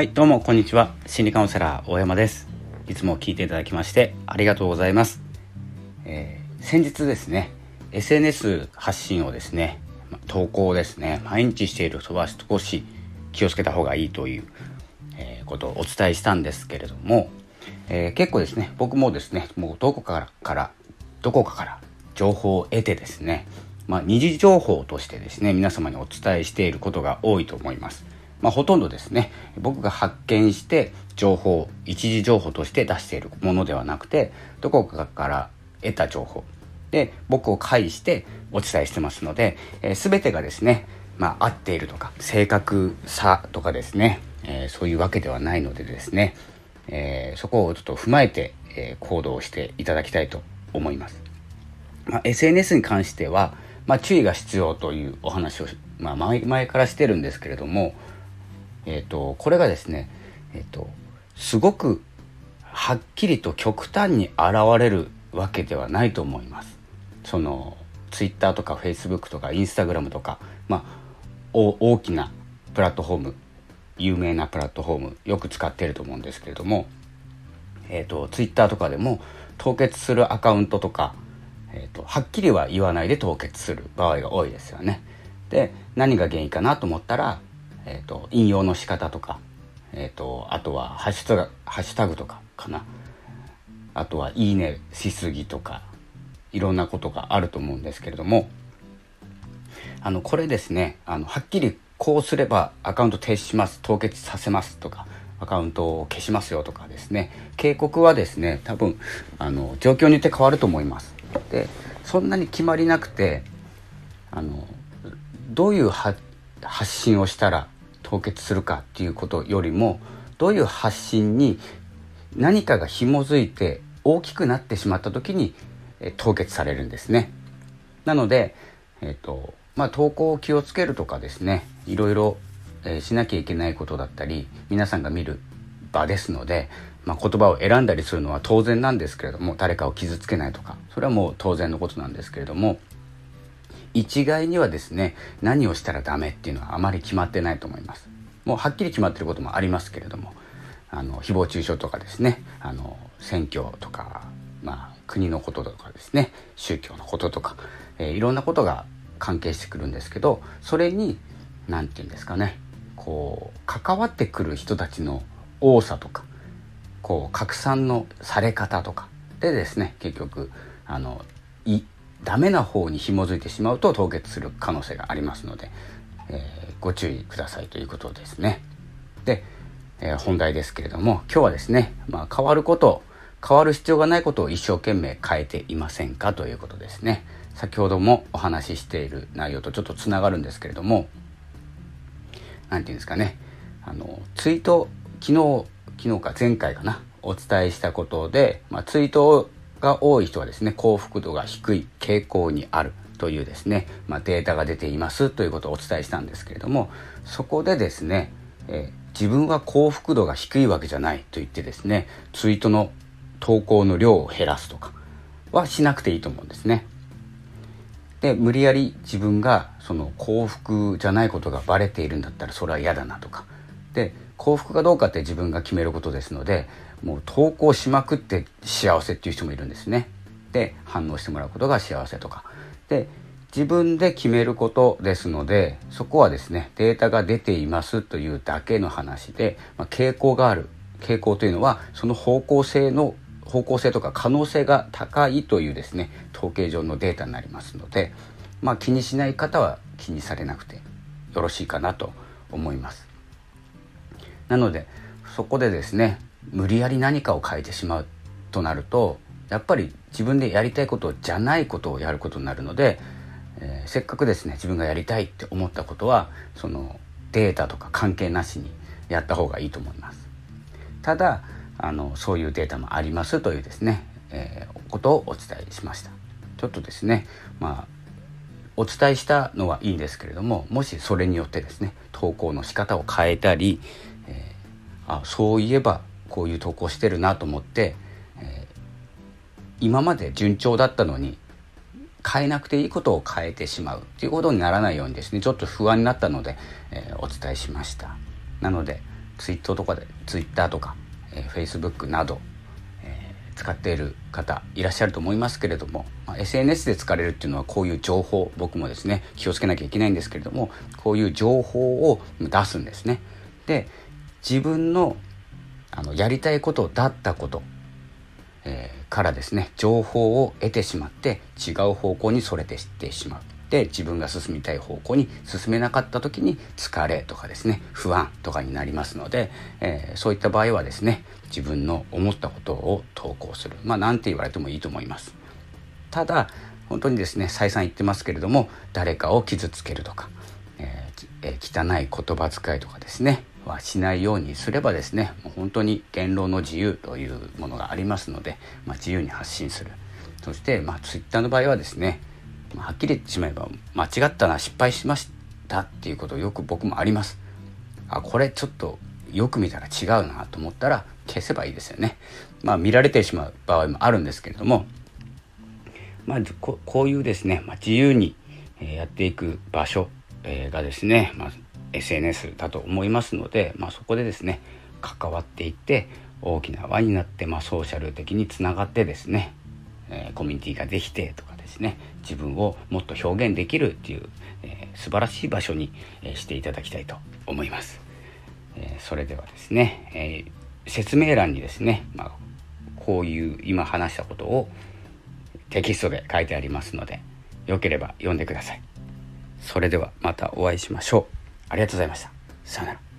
はいどうもこんにちは。心理カウンセラー大山です。いつも聞いていただきましてありがとうございます、えー、先日ですね SNS 発信をですね投稿をですね毎日している人は少し気をつけた方がいいという、えー、ことをお伝えしたんですけれども、えー、結構ですね僕もですねもうどこからからどこかから情報を得てですねまあ、二次情報としてですね皆様にお伝えしていることが多いと思います。まあ、ほとんどですね僕が発見して情報一時情報として出しているものではなくてどこかから得た情報で僕を介してお伝えしてますので、えー、全てがですね、まあ、合っているとか正確さとかですね、えー、そういうわけではないのでですね、えー、そこをちょっと踏まえて、え行動していただきたいと思います。まあ、SNS に関しては、まあ、注意が必要というお話を、まあ、前前からしてるんですけれども、えーと、これがですね、えーと、すごくはっきりと極端に現れるわけではないと思います。そのツイッターとかフェイスブックとかインスタグラムとか、まあ、大きなプラットフォーム有名なプラットフォームよく使ってると思うんですけれども、えーと、ツイッターとかでも凍結するアカウントとか、えーとはっきりは言わないで凍結する場合が多いですよね。で何が原因かなと思ったらえーと、引用の仕方とか、えーと、あとはハッシュタグハッシュタグとかかな。あとは「いいね」しすぎとかいろんなことがあると思うんですけれどもあのこれですねあのはっきりこうすればアカウント停止します凍結させますとかアカウントを消しますよとかですね。警告はですね多分あの状況によって変わると思います。でそんなに決まりなくてあのどういう発発信をしたら凍結するかっていうことよりもどういう発信に何かが紐づいて大きくなってしまった時に、え凍結されるんですね。なので、えーとまあ、投稿を気をつけるとかですねいろいろ、えー、しなきゃいけないことだったり皆さんが見る場ですので、まあ、言葉を選んだりするのは当然なんですけれども誰かを傷つけないとかそれはもう当然のことなんですけれども一概にはですね何をしたらダメっていうのはあまり決まってないと思います。もうはっきり決まってることもありますけれどもあの誹謗中傷とかですねあの選挙とか、まあ、国のこととかですね宗教のこととか、えー、いろんなことが関係してくるんですけどそれに何て言うんですかねこう関わってくる人たちの多さとかこう拡散のされ方とかでですね結局あのダメな方に紐づいてしまうと凍結する可能性がありますので、えー、ご注意くださいということですね。で、えー、本題ですけれども今日はですね、まあ、変わること変わる必要がないことを一生懸命変えていませんかということですね。先ほどもお話ししている内容とちょっとつながるんですけれども何て言うんですかねあのツイート昨日昨日か前回かなお伝えしたことで、まあ、ツイートをが多い人はですね幸福度が低い傾向にあるというですね、まあ、データが出ていますということをお伝えしたんですけれどもそこでですね、えー、自分は幸福度が低いわけじゃないと言ってですねツイートの投稿の量を減らすとかはしなくていいと思うんですね。で無理やり自分がその幸福じゃないことがバレているんだったらそれは嫌だなとかで幸福かどうかって自分が決めることですのでもう投稿しまくって幸せっていう人もいるんですね。で反応してもらうことが幸せとか。で自分で決めることですのでそこはですねデータが出ていますというだけの話で、まあ、傾向がある傾向というのはその方向性の方向性とか可能性が高いというですね統計上のデータになりますので、まあ、気にしない方は気にされなくてよろしいかなと思います。なのでそこでですね無理やり何かを変えてしまうとなるとやっぱり自分でやりたいことじゃないことをやることになるので、えー、せっかくですね自分がやりたいって思ったことはそのデータとか関係なしにやった方がいいと思います。ただあのそういうデータもありますというですね、えー、ことをお伝えしました。ちょっとですねまあお伝えしたのはいいんですけれどももしそれによってですね投稿の仕方を変えたり、えー、あそういえばこういう投稿してるなと思って、えー、今まで順調だったのに変えなくていいことを変えてしまうということにならないようにですねちょっと不安になったので、えー、お伝えしましたなのでツイーとかでツイッターとか、えー、Facebook など、えー、使っている方いらっしゃると思いますけれども、まあ、SNS で使われるっていうのはこういう情報僕もですね気をつけなきゃいけないんですけれどもこういう情報を出すんですね。で自分のあのやりたいことだったこと、えー、からですね情報を得てしまって違う方向にそれてしてしまう。で自分が進みたい方向に進めなかった時に疲れとかですね不安とかになりますので、えー、そういった場合はですね自分の思ったことを投稿するまあ何て言われてもいいと思いますただ本当にですね再三言ってますけれども誰かを傷つけるとか、えーえー、汚い言葉遣いとかですねはしないようにすればですね本当に言論の自由というものがありますので、まあ、自由に発信する。そして、まあ、ツイッターの場合はですねまはっきり言ってしまえば間違ったな失敗しましたっていうことよく僕もあります。あこれちょっとよく見たら違うなと思ったら消せばいいですよね。まあ見られてしまう場合もあるんですけれどもまあこういうですね、まあ、自由にやっていく場所がですね、まあ、SNS だと思いますので、まあ、そこでですね関わっていって大きな輪になって、まあ、ソーシャル的につながってですね、えー、コミュニティができてとかですね自分をもっと表現できるっていう、えー、素晴らしい場所に、えー、していただきたいと思います、えー、それではですね、え説明欄にですね、まあ、こういう今話したことをテキストで書いてありますのでよければ読んでください。それではまたお会いしましょう。ありがとうございました。さよなら。